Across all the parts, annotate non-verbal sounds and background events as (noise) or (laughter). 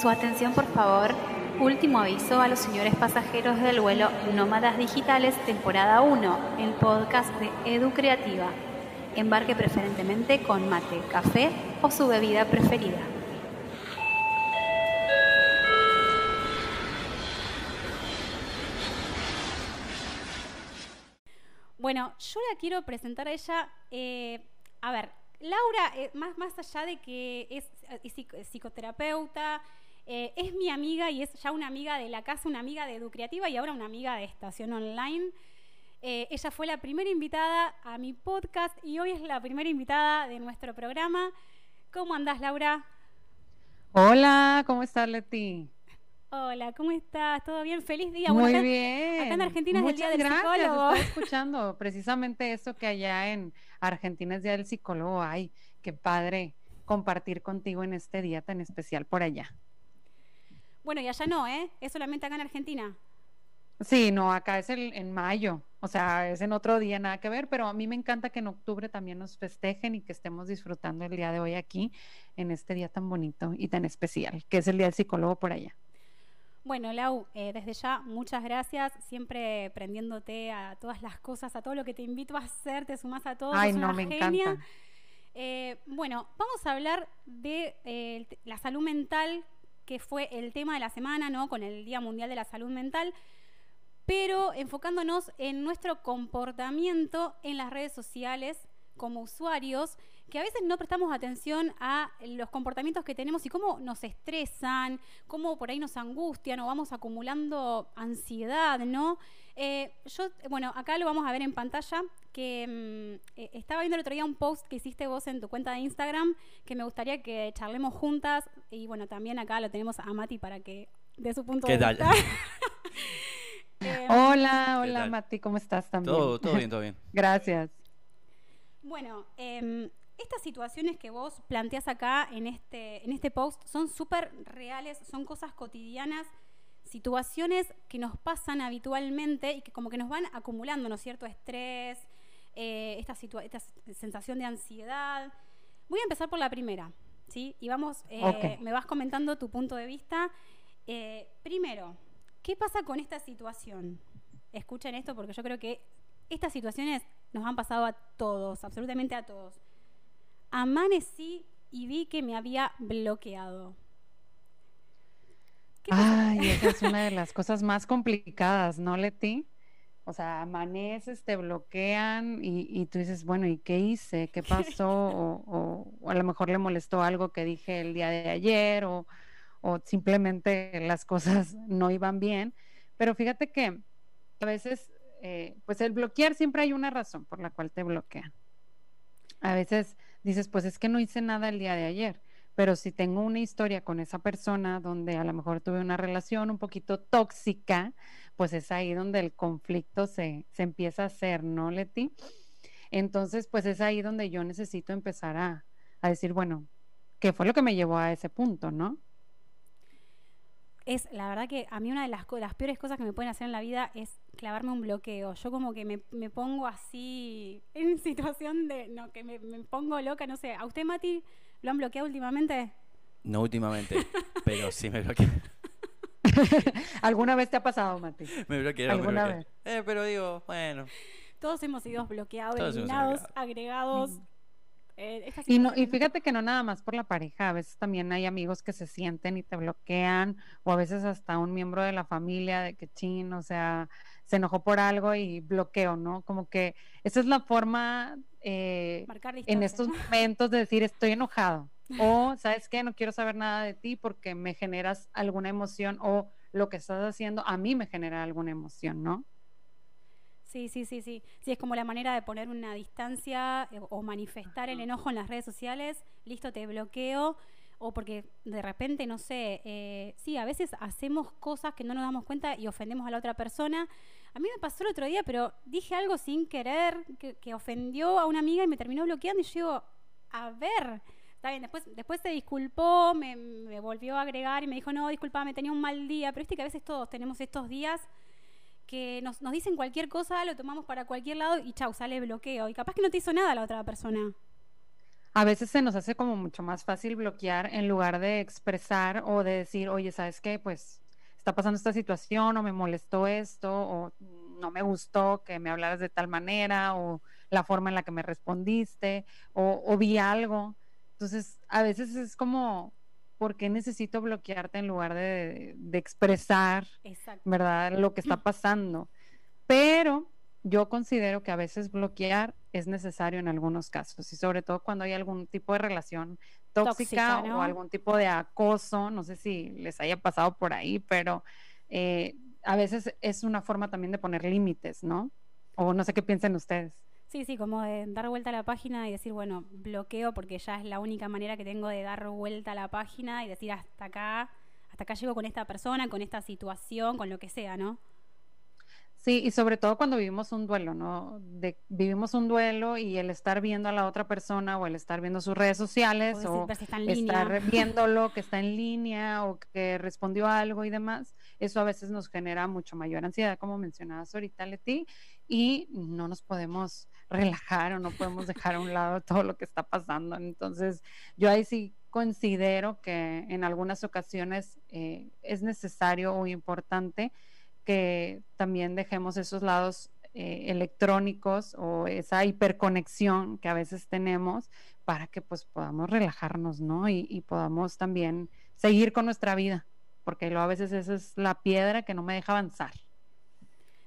Su atención, por favor. Último aviso a los señores pasajeros del vuelo Nómadas Digitales, temporada 1, el podcast de Edu Creativa. Embarque preferentemente con mate, café o su bebida preferida. Bueno, yo la quiero presentar a ella. eh, a ver, Laura, eh, más, más allá de que es, eh, psico- psicoterapeuta, eh, es mi amiga y es ya una amiga de la casa, una amiga de Educreativa y ahora una amiga de Estación Online. Eh, ella fue la primera invitada a mi podcast y hoy es la primera invitada de nuestro programa. ¿Cómo andás, Laura? Hola, ¿cómo estás, Leti? Hola, ¿cómo estás? ¿Todo bien? Feliz día. Muy Bueno, bien. acá en Argentina es el Día del gracias, Psicólogo. Estaba escuchando precisamente eso que allá en Argentina es Día del Psicólogo. Ay, qué padre compartir contigo en este día tan especial por allá. Bueno, y allá no, ¿eh? Es solamente acá en Argentina. Sí, no, acá es el, en mayo, o sea, es en otro día, nada que ver, pero a mí me encanta que en octubre también nos festejen y que estemos disfrutando el día de hoy aquí, en este día tan bonito y tan especial, que es el Día del Psicólogo por allá. Bueno, Lau, eh, desde ya muchas gracias, siempre prendiéndote a todas las cosas, a todo lo que te invito a hacer, te sumas a todo. Ay, no, una me genia. encanta. Eh, bueno, vamos a hablar de eh, la salud mental, que fue el tema de la semana, ¿no? Con el Día Mundial de la Salud Mental, pero enfocándonos en nuestro comportamiento en las redes sociales como usuarios, que a veces no prestamos atención a los comportamientos que tenemos y cómo nos estresan, cómo por ahí nos angustian o vamos acumulando ansiedad, ¿no? Eh, yo, bueno, acá lo vamos a ver en pantalla, que mm, eh, estaba viendo el otro día un post que hiciste vos en tu cuenta de Instagram, que me gustaría que charlemos juntas, y bueno, también acá lo tenemos a Mati para que dé su punto ¿Qué de tal? vista. (laughs) (laughs) Eh, Hola, ¿Qué hola? Mati, ¿cómo estás también? Todo, todo (laughs) bien, todo bien. Gracias. Bueno, em, estas situaciones que vos planteás acá en este, en este post son súper reales, son cosas cotidianas, situaciones que nos pasan habitualmente y que como que nos van acumulando, ¿no es cierto? Estrés, eh, esta, esta sensación de ansiedad. Voy a empezar por la primera, ¿sí? Y vamos, eh, me vas comentando tu punto de vista. Eh, primero, ¿qué pasa con esta situación? Escuchen esto porque yo creo que estas situaciones nos han pasado a todos, absolutamente a todos. Amanecí y vi que me había bloqueado. Ay, esa es una de las cosas más complicadas, ¿no, Leti? O sea, amaneces, te bloquean y, y tú dices, bueno, ¿y qué hice? ¿Qué (laughs) pasó? O, o- o a lo mejor le molestó algo que dije el día de ayer o, o simplemente las cosas no iban bien. Pero fíjate que a veces, eh, pues el bloquear siempre hay una razón por la cual te bloquean. A veces dices, pues es que no hice nada el día de ayer. Pero si tengo una historia con esa persona donde a lo mejor tuve una relación un poquito tóxica, pues es ahí donde el conflicto se, se empieza a hacer, ¿no, Leti? Entonces, pues es ahí donde yo necesito empezar a, a decir, bueno, ¿qué fue lo que me llevó a ese punto, no? Es la verdad que a mí una de las, las peores cosas que me pueden hacer en la vida es clavarme un bloqueo. Yo como que me, me pongo así en (laughs) situación de, no, que me, me pongo loca, no sé. ¿A usted, Mati, lo han bloqueado últimamente? No últimamente, (laughs) pero sí me bloquearon. (laughs) ¿Alguna vez te ha pasado, Mati? Me bloquearon, me ¿Alguna bloquearon. Eh, pero digo, bueno. Todos hemos sido bloqueados, Todos eliminados, agregados. Mm. Eh, Y, no, y fíjate que no nada más por la pareja, a veces también hay amigos que se sienten y te bloquean, o a veces hasta un miembro de la familia de que chin, o sea, se enojó por algo y bloqueo, ¿no? Como que esa es la forma eh, en estos (laughs) momentos de decir estoy enojado, o (laughs) sabes qué, no quiero saber nada de ti porque me generas alguna emoción o lo que estás haciendo a mí me genera alguna emoción, ¿no? Sí, sí, sí, sí. Sí, es como la manera de poner una distancia eh, o manifestar el enojo en las redes sociales. Listo, te bloqueo. O porque de repente, no sé, eh, sí, a veces hacemos cosas que no nos damos cuenta y ofendemos a la otra persona. A mí me pasó el otro día, pero dije algo sin querer que, que ofendió a una amiga y me terminó bloqueando. Y yo digo, a ver, está bien, después, después se disculpó, me, me volvió a agregar y me dijo, no, disculpame, tenía un mal día. Pero viste que a veces todos tenemos estos días que nos, nos dicen cualquier cosa, lo tomamos para cualquier lado y chau, sale bloqueo. Y capaz que no te hizo nada la otra persona. a veces se nos hace como mucho más fácil bloquear en lugar de expresar o de decir, oye, ¿sabes qué? Pues está pasando esta situación o me molestó esto o no me gustó que me hablaras de tal manera o la forma en la que me respondiste o, vi algo. Entonces, a veces es como, ¿por qué necesito bloquearte en lugar de, expresar, ¿verdad? Lo que está pasando. Pero yo considero que a veces bloquear es necesario en algunos casos y sobre todo cuando hay algún tipo de relación tóxica, o algún tipo de acoso, no sé si les haya pasado por ahí, pero eh, a veces es una forma también de poner límites, ¿no? O no sé qué piensan ustedes. Sí, sí, como de dar vuelta a la página y decir, bueno, bloqueo porque ya es la única manera que tengo de dar vuelta a la página y decir hasta acá, hasta acá llego con esta persona, con esta situación, con lo que sea, ¿no? Sí, y sobre todo cuando vivimos un duelo, ¿no? De, vivimos un duelo y el estar viendo a la otra persona o el estar viendo sus redes sociales o, estar (laughs) viendo lo que está en línea o que respondió algo y demás, eso a veces nos genera mucho mayor ansiedad, como mencionabas ahorita, Leti, y no nos podemos relajar o no podemos dejar a un lado todo lo que está pasando. Entonces, yo ahí sí considero que en algunas ocasiones eh, es necesario o importante que también dejemos esos lados eh, electrónicos o esa hiperconexión que a veces tenemos para que pues podamos relajarnos, ¿no? Y, podamos también seguir con nuestra vida, porque luego a veces esa es la piedra que no me deja avanzar.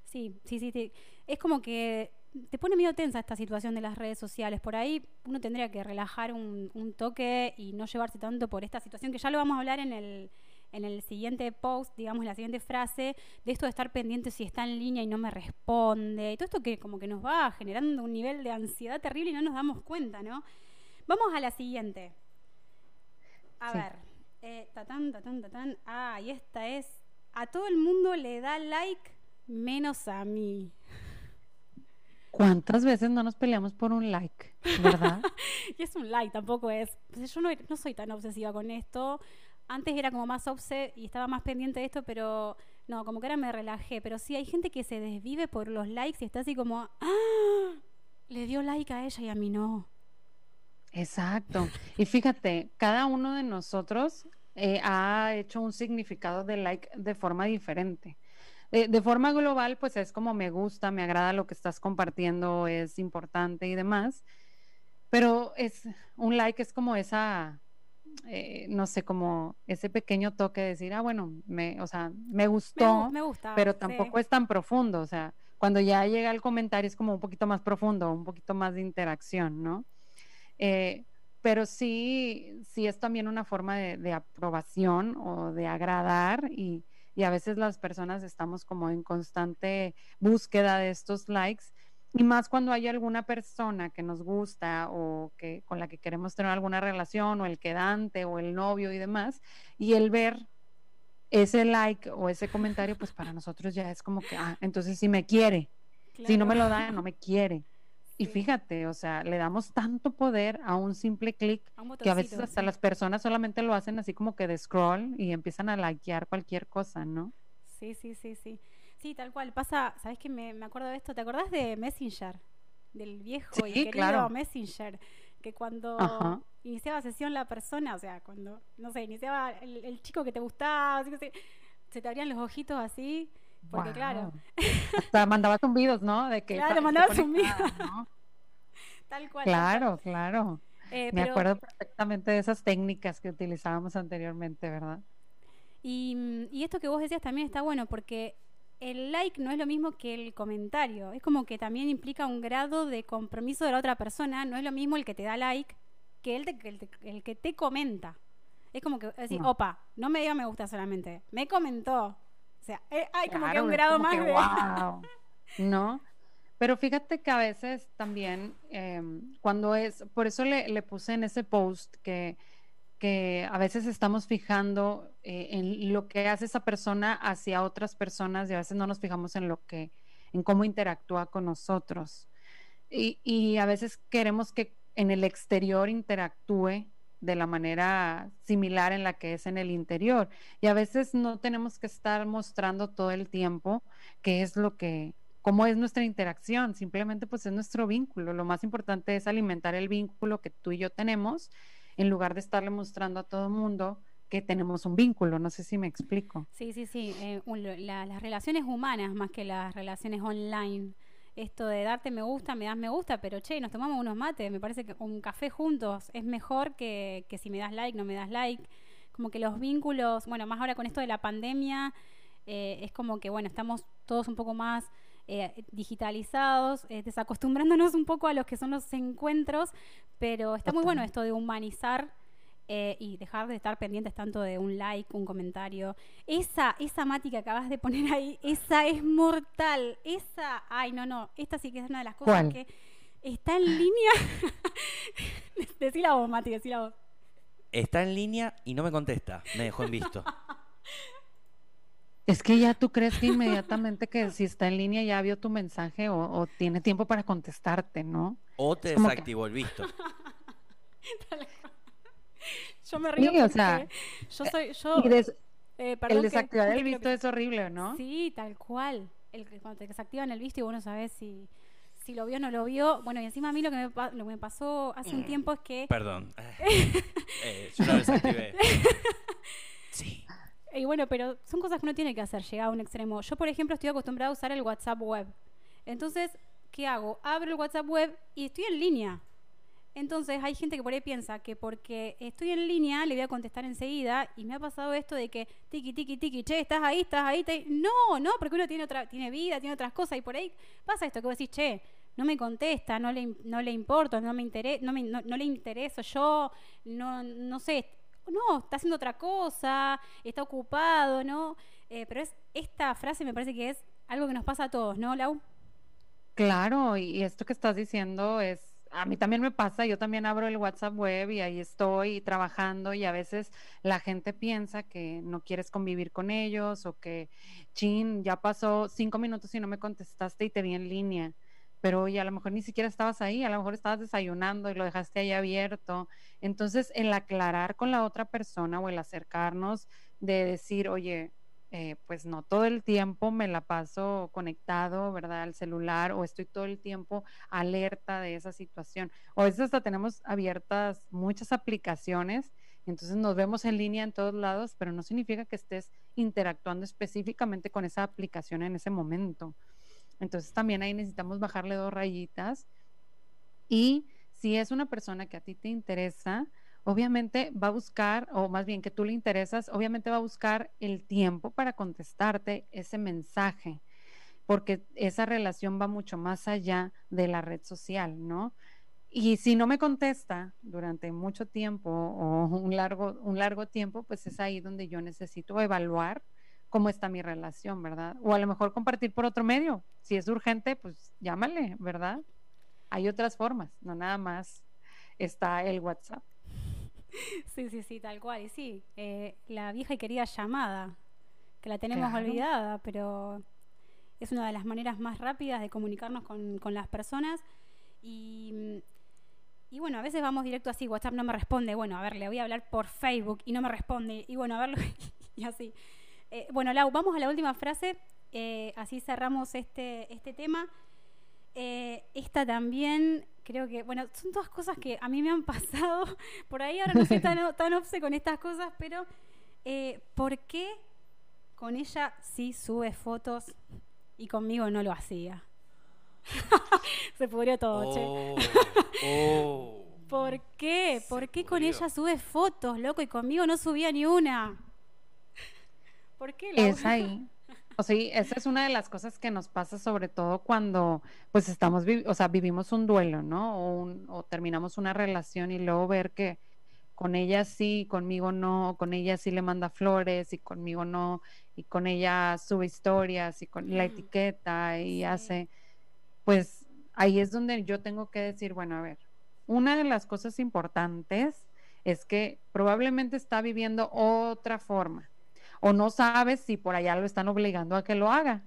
Sí, sí, sí, es como que te pone medio tensa esta situación de las redes sociales. Por ahí uno tendría que relajar un, un toque y no llevarse tanto por esta situación, que ya lo vamos a hablar en el, en el siguiente post, digamos, la siguiente frase, de esto de estar pendiente si está en línea y no me responde, y todo esto que como que nos va generando un nivel de ansiedad terrible y no nos damos cuenta, ¿no? Vamos a la siguiente. A ver, eh, tatán, tatán, tatán. Ah, y esta es, a todo el mundo le da like menos a mí. ¿Cuántas veces no nos peleamos por un like? ¿Verdad? (laughs) y es un like, tampoco es. Pues yo no, no, soy tan obsesiva con esto antes era como más obse y estaba más pendiente de esto, pero no, como que ahora me relajé. Pero sí, hay gente que se desvive por los likes y está así como, ¡ah! Le dio like a ella y a mí no. Exacto. Y fíjate, cada uno de nosotros eh, ha hecho un significado de like de forma diferente. de forma global, pues es como me gusta, me agrada lo que estás compartiendo, es importante y demás. Pero es un like es como esa eh, no sé, como ese pequeño toque de decir, ah, bueno, me, o sea, me gustó, me, gusta, pero tampoco es tan profundo, o sea, cuando ya llega el comentario es como un poquito más profundo, un poquito más de interacción, ¿no? Eh, pero sí, sí es también una forma de, aprobación o de agradar y, y, a veces las personas estamos como en constante búsqueda de estos likes y más cuando hay alguna persona que nos gusta o que con la que queremos tener alguna relación o el quedante o el novio y demás, y el ver ese like o ese comentario, pues para nosotros ya es como que, ah, entonces si me quiere, si no me lo da, no me quiere. Y fíjate, o sea, le damos tanto poder a un simple clic que a veces hasta las personas solamente lo hacen así como que de scroll y empiezan a likear cualquier cosa, ¿no? Sí, sí, sí, sí. Sí, tal cual. Pasa, ¿sabes qué? Me, me acuerdo de esto. ¿Te acordás de Messenger? Del viejo y querido claro. Messenger. Que cuando iniciaba sesión la persona, o sea, cuando, no sé, iniciaba el, chico que te gustaba, así que se, te abrían los ojitos así. Porque claro. Hasta mandaba zumbidos, ¿no? De que claro, mandaba zumbidos. (laughs) tal cual. Claro, claro. Eh, Me acuerdo perfectamente de esas técnicas que utilizábamos anteriormente, ¿verdad? Y, y, esto que vos decías también está bueno porque el like no es lo mismo que el comentario. Es como que también implica un grado de compromiso de la otra persona. No es lo mismo el que te da like que el, el, que te comenta. Es como que decir, opa, no me diga me gusta solamente, me comentó. O sea, eh, hay como que un grado más de. (laughs) ¿No? Pero fíjate que a veces también, em, cuando es, por eso le, le puse en ese post que que a veces estamos fijando eh, en lo que hace esa persona hacia otras personas y a veces no nos fijamos en lo que, en cómo interactúa con nosotros. Y, y a veces queremos que en el exterior interactúe de la manera similar en la que es en el interior. Y a veces no tenemos que estar mostrando todo el tiempo qué es lo que, cómo es nuestra interacción, simplemente pues es nuestro vínculo. Lo más importante es alimentar el vínculo que tú y yo tenemos en lugar de estarle mostrando a todo mundo que tenemos un vínculo. No sé si me explico. Sí, sí, sí. Eh, las relaciones humanas más que las relaciones online. Esto de darte me gusta, me das me gusta, pero che, nos tomamos unos mates. Me parece que un café juntos es mejor que, que si me das like, no me das like. Como que los vínculos, bueno, más ahora con esto de la pandemia, eh, es como que, bueno, estamos todos un poco más eh, digitalizados, desacostumbrándonos un poco a los que son los encuentros, pero está muy bueno esto de humanizar eh, y dejar de estar pendientes tanto de un like, un comentario. Esa, esa Mati que acabas de poner ahí, esa es mortal. Esa, ay, no, no, esta sí que es una de las cosas que está en línea. (laughs) decí la voz, Mati, decí la voz. Está en línea y no me contesta, me dejó en visto. (laughs) Es que ya tú crees que inmediatamente que si está en línea ya vio tu mensaje o, tiene tiempo para contestarte, ¿no? O te desactivó el visto. (laughs) Yo me río o sea, yo soy yo eh, el desactivar el visto es horrible, ¿no? Sí, tal cual. El, cuando te desactivan el visto y vos no sabés si, si lo vio o no lo vio. Bueno, y encima a mí lo que me, lo que me pasó hace un mm, tiempo es que... Perdón. (laughs) eh, yo lo desactivé. (laughs) sí. Y bueno, pero son cosas que uno tiene que hacer, llegar a un extremo. Yo, por ejemplo, estoy acostumbrada a usar el WhatsApp web. Entonces, ¿qué hago? Abro el WhatsApp web y estoy en línea. Entonces hay gente que por ahí piensa que porque estoy en línea le voy a contestar enseguida y me ha pasado esto de que tiki tiki tiki, che, estás ahí, estás ahí, no, no, porque uno tiene otra tiene vida, tiene otras cosas y por ahí pasa esto que vos decís, che, no me contesta, no le, no le importo, no me interesa, no, no, le intereso yo, no, no sé, no, está haciendo otra cosa, está ocupado, ¿no? Eh, pero es esta frase me parece que es algo que nos pasa a todos, ¿no, Lau? Claro, y esto que estás diciendo es a mí también me pasa, yo también abro el WhatsApp web y ahí estoy trabajando y a veces la gente piensa que no quieres convivir con ellos o que, chin, ya pasó cinco minutos y no me contestaste y te vi en línea, pero y a lo mejor ni siquiera estabas ahí, a lo mejor estabas desayunando y lo dejaste ahí abierto. Entonces, el aclarar con la otra persona o el acercarnos de decir, oye, eh, pues no todo el tiempo me la paso conectado, ¿verdad? Al celular o estoy todo el tiempo alerta de esa situación. O a veces hasta tenemos abiertas muchas aplicaciones, entonces nos vemos en línea en todos lados, pero no significa que estés interactuando específicamente con esa aplicación en ese momento. Entonces también ahí necesitamos bajarle dos rayitas y si es una persona que a ti te interesa, obviamente va a buscar, o más bien que tú le interesas, obviamente va a buscar el tiempo para contestarte ese mensaje, porque esa relación va mucho más allá de la red social, ¿no? Y si no me contesta durante mucho tiempo o un largo, un largo tiempo, pues es ahí donde yo necesito evaluar cómo está mi relación, ¿verdad? O a lo mejor compartir por otro medio. Si es urgente, pues llámale, ¿verdad? Hay otras formas, no nada más está el WhatsApp. Sí, sí, sí, tal cual. Y sí, eh, la vieja y querida llamada, que la tenemos olvidada, pero es una de las maneras más rápidas de comunicarnos con, las personas. Y, y, bueno, a veces vamos directo así, WhatsApp no me responde, bueno, a ver, le voy a hablar por Facebook y no me responde, y bueno, a verlo, (laughs) y así. Eh, bueno, Lau, vamos a la última frase, eh, así cerramos este, este tema. esta también creo que, bueno, son todas cosas que a mí me han (laughs) pasado. Por ahí ahora no soy tan, (laughs) tan obse con estas cosas, pero eh, ¿por qué con ella sí sube fotos y conmigo no lo hacía? (laughs) Se pudrió todo, che. Oh, oh. ¿Por qué? ¿Por qué con ella sube fotos, loco, y conmigo no subía ni una? ¿Por qué? Es ahí. O sea, esa es una de las cosas que nos pasa sobre todo cuando pues estamos, o sea, vivimos un duelo, ¿no? O, terminamos una relación y luego ver que con ella sí, conmigo no, con ella sí le manda flores y conmigo no, y con ella sube historias y con la etiqueta y hace, pues ahí es donde yo tengo que decir, bueno, a ver, una de las cosas importantes es que probablemente está viviendo otra forma o no sabes si por allá lo están obligando a que lo haga,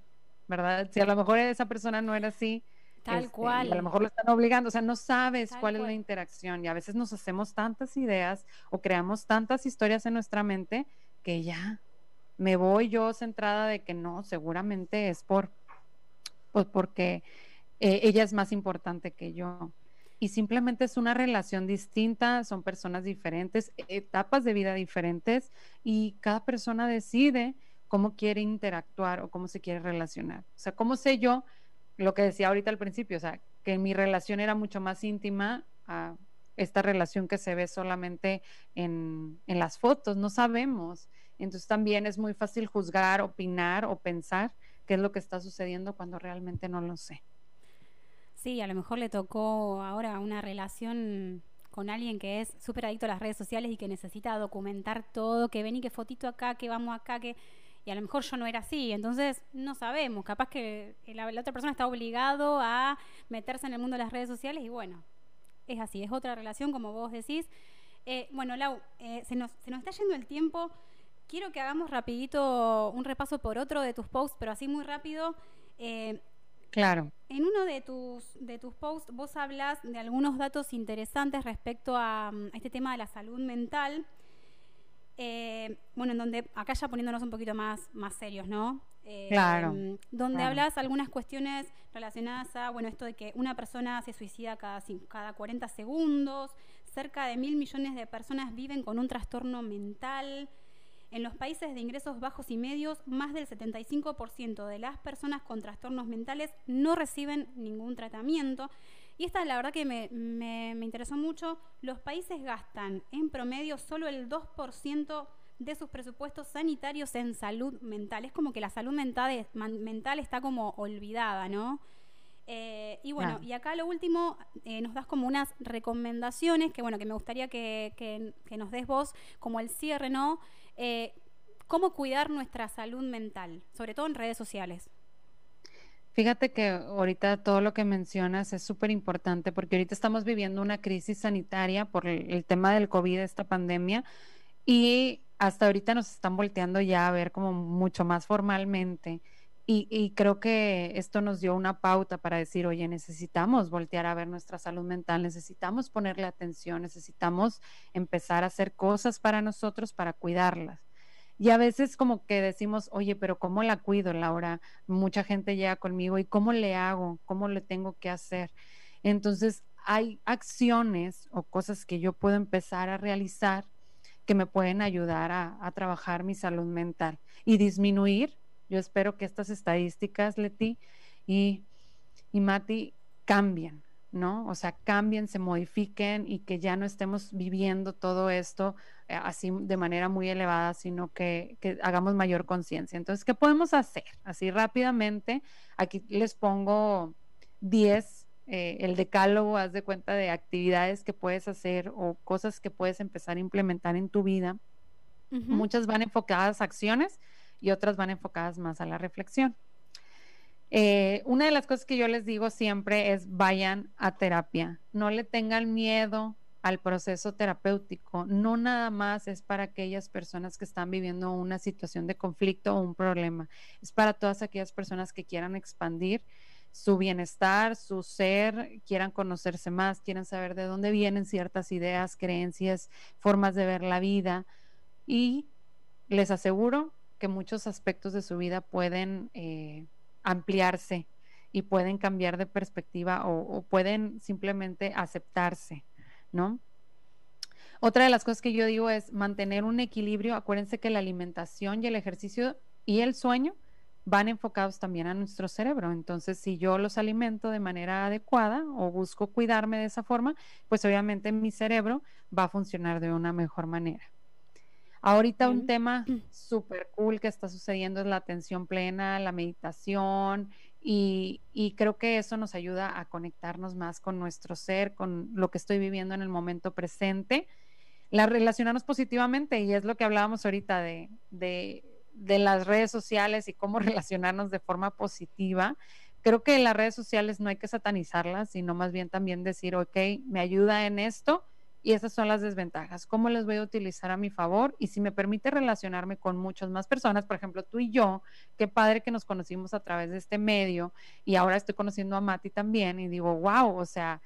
¿verdad? Si a lo mejor esa persona no era así. Tal este, cual. a lo mejor lo están obligando, o sea, no sabes cuál es la interacción y a veces nos hacemos tantas ideas o creamos tantas historias en nuestra mente que ya me voy yo centrada de que no, seguramente es por pues porque eh, ella es más importante que yo. Y simplemente es una relación distinta, son personas diferentes, etapas de vida diferentes y cada persona decide cómo quiere interactuar o cómo se quiere relacionar. O sea, ¿cómo sé yo lo que decía ahorita al principio? O sea, que mi relación era mucho más íntima a esta relación que se ve solamente en, en las fotos, no sabemos. Entonces también es muy fácil juzgar, opinar o pensar qué es lo que está sucediendo cuando realmente no lo sé. Sí, a lo mejor le tocó ahora una relación con alguien que es súper adicto a las redes sociales y que necesita documentar todo, que ven y que fotito acá, que vamos acá, que... Y a lo mejor yo no era así, entonces no sabemos, capaz que la, otra persona está obligado a meterse en el mundo de las redes sociales y bueno, es así, es otra relación como vos decís. Eh, bueno, Lau, eh, se, nos, se nos está yendo el tiempo quiero que hagamos rapidito un repaso por otro de tus posts, pero así muy rápido. Eh, claro. En uno de tus, de tus posts vos hablas de algunos datos interesantes respecto a, este tema de la salud mental. Eh, bueno, en donde, acá ya poniéndonos un poquito más, más serios, ¿no? Eh, claro. Donde hablas algunas cuestiones relacionadas a, bueno, esto de que una persona se suicida cada, cada 40 segundos, cerca de mil millones de personas viven con un trastorno mental, en los países de ingresos bajos y medios, más del 75% de las personas con trastornos mentales no reciben ningún tratamiento. Y esta la verdad que me, interesó mucho. Los países gastan en promedio solo el 2% de sus presupuestos sanitarios en salud mental. Es como que la salud mental, mental está como olvidada, ¿no? Eh, y bueno, y acá lo último, eh, nos das como unas recomendaciones que bueno, que me gustaría que, que nos des vos como el cierre, ¿no? Eh, cómo cuidar nuestra salud mental, sobre todo en redes sociales. Fíjate que ahorita todo lo que mencionas es súper importante porque ahorita estamos viviendo una crisis sanitaria por el, tema del COVID, esta pandemia, y hasta ahorita nos están volteando ya a ver como mucho más formalmente. Y, creo que esto nos dio una pauta para decir, oye, necesitamos voltear a ver nuestra salud mental, necesitamos ponerle atención, necesitamos empezar a hacer cosas para nosotros para cuidarlas. Y a veces como que decimos, oye, pero ¿cómo la cuido, Laura? Mucha gente llega conmigo y ¿cómo le hago? ¿Cómo le tengo que hacer? Entonces, hay acciones o cosas que yo puedo empezar a realizar que me pueden ayudar a trabajar mi salud mental y disminuir yo espero que estas estadísticas, Leti y, y Mati, cambien, ¿no? O sea, cambien, se modifiquen y que ya no estemos viviendo todo esto eh, así de manera muy elevada, sino que, hagamos mayor conciencia. Entonces, ¿qué podemos hacer? Así rápidamente, aquí les pongo 10, eh, el decálogo, haz de cuenta de actividades que puedes hacer o cosas que puedes empezar a implementar en tu vida. Muchas van enfocadas a acciones y otras van enfocadas más a la reflexión. Eh, una de las cosas que yo les digo siempre es vayan a terapia, no le tengan miedo al proceso terapéutico, no nada más es para aquellas personas que están viviendo una situación de conflicto o un problema, es para todas aquellas personas que quieran expandir su bienestar, su ser, quieran conocerse más, quieran saber de dónde vienen ciertas ideas, creencias, formas de ver la vida. Y les aseguro que muchos aspectos de su vida pueden eh, ampliarse y pueden cambiar de perspectiva o, pueden simplemente aceptarse, ¿no? Otra de las cosas que yo digo es mantener un equilibrio. Acuérdense que la alimentación y el ejercicio y el sueño van enfocados también a nuestro cerebro. Entonces, si yo los alimento de manera adecuada o busco cuidarme de esa forma, pues obviamente mi cerebro va a funcionar de una mejor manera. Ahorita un tema súper cool que está sucediendo es la atención plena, la meditación y, creo que eso nos ayuda a conectarnos más con nuestro ser, con lo que estoy viviendo en el momento presente, la relacionarnos positivamente y es lo que hablábamos ahorita de, de, de las redes sociales y cómo (laughs) relacionarnos de forma positiva. Creo que las redes sociales no hay que satanizarlas, sino más bien también decir, ok, me ayuda en esto, y esas son las desventajas. ¿Cómo les voy a utilizar a mi favor? Y si me permite relacionarme con muchas más personas, por ejemplo, tú y yo, qué padre que nos conocimos a través de este medio y ahora estoy conociendo a Mati también y digo, wow, o sea,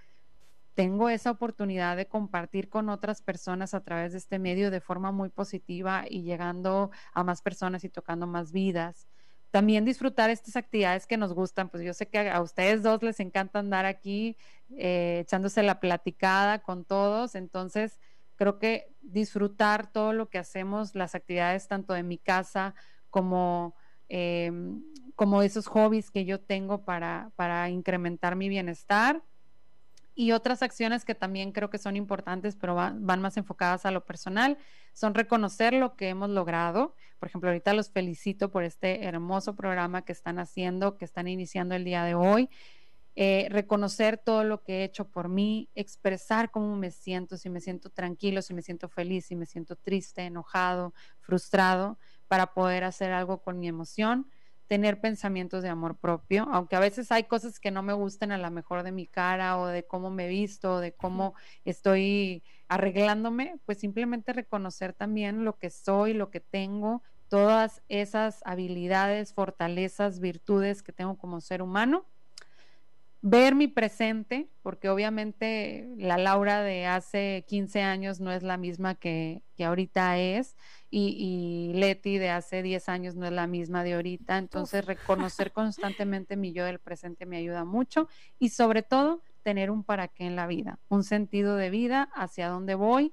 tengo esa oportunidad de compartir con otras personas a través de este medio de forma muy positiva y llegando a más personas y tocando más vidas también disfrutar estas actividades que nos gustan. Pues yo sé que a ustedes dos les encanta andar aquí eh, echándose la platicada con todos, entonces creo que disfrutar todo lo que hacemos, las actividades tanto de mi casa como, em, como esos hobbies que yo tengo para, para incrementar mi bienestar y otras acciones que también creo que son importantes, pero van, más enfocadas a lo personal, son reconocer lo que hemos logrado. Por ejemplo, ahorita los felicito por este hermoso programa que están haciendo, que están iniciando el día de hoy. Eh, reconocer todo lo que he hecho por mí, expresar cómo me siento, si me siento tranquilo, si me siento feliz, si me siento triste, enojado, frustrado, para poder hacer algo con mi emoción tener pensamientos de amor propio, aunque a veces hay cosas que no me gusten a la mejor de mi cara o de cómo me visto, o de cómo estoy arreglándome, pues simplemente reconocer también lo que soy, lo que tengo, todas esas habilidades, fortalezas, virtudes que tengo como ser humano ver mi presente, porque obviamente la Laura de hace 15 años no es la misma que, ahorita es, y, Leti de hace 10 años no es la misma de ahorita, entonces reconocer constantemente mi yo del presente me ayuda mucho y sobre todo tener un para qué en la vida, un sentido de vida, hacia dónde voy,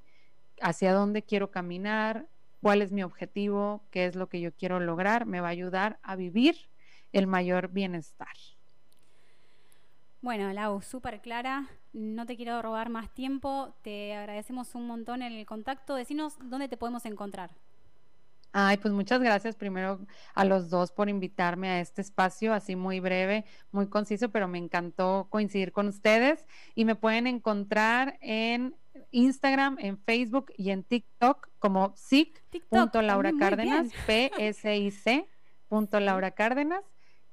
hacia dónde quiero caminar, cuál es mi objetivo, qué es lo que yo quiero lograr, me va a ayudar a vivir el mayor bienestar. Bueno, Lau, súper clara. No te quiero robar más tiempo. Te agradecemos un montón el contacto. Decinos dónde te podemos encontrar. Ay, pues muchas gracias primero a los dos por invitarme a este espacio, así muy breve, muy conciso, pero me encantó coincidir con ustedes y me pueden encontrar en Instagram, en Facebook y en TikTok como sic.lauracárdenas, P-S-I-C. (laughs) Laura Cárdenas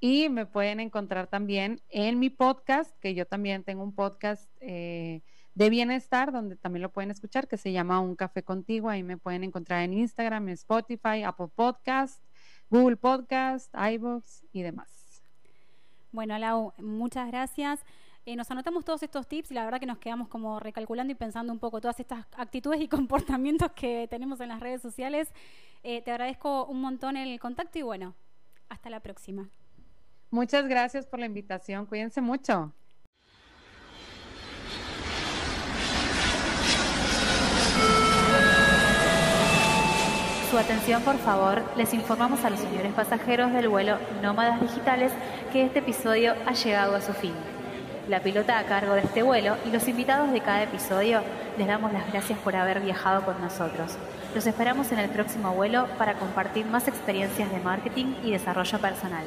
y me pueden encontrar también en mi podcast, que yo también tengo un podcast eh, de bienestar, donde también lo pueden escuchar, que se llama Un Café Contigo. Ahí me pueden encontrar en Instagram, en Spotify, Apple Podcast, Google Podcast, iVoox y demás. Bueno, Lau, muchas gracias. Eh, nos anotamos todos estos tips y la verdad que nos quedamos como recalculando y pensando un poco todas estas actitudes y (laughs) comportamientos que tenemos en las redes sociales. Eh, te agradezco un montón el contacto y bueno, hasta la próxima. Muchas gracias por la invitación. Cuídense mucho. Su atención, por favor. Les informamos a los señores pasajeros del vuelo Nómadas Digitales que este episodio ha llegado a su fin. La pilota a cargo de este vuelo y los invitados de cada episodio les damos las gracias por haber viajado con nosotros. Los esperamos en el próximo vuelo para compartir más experiencias de marketing y desarrollo personal.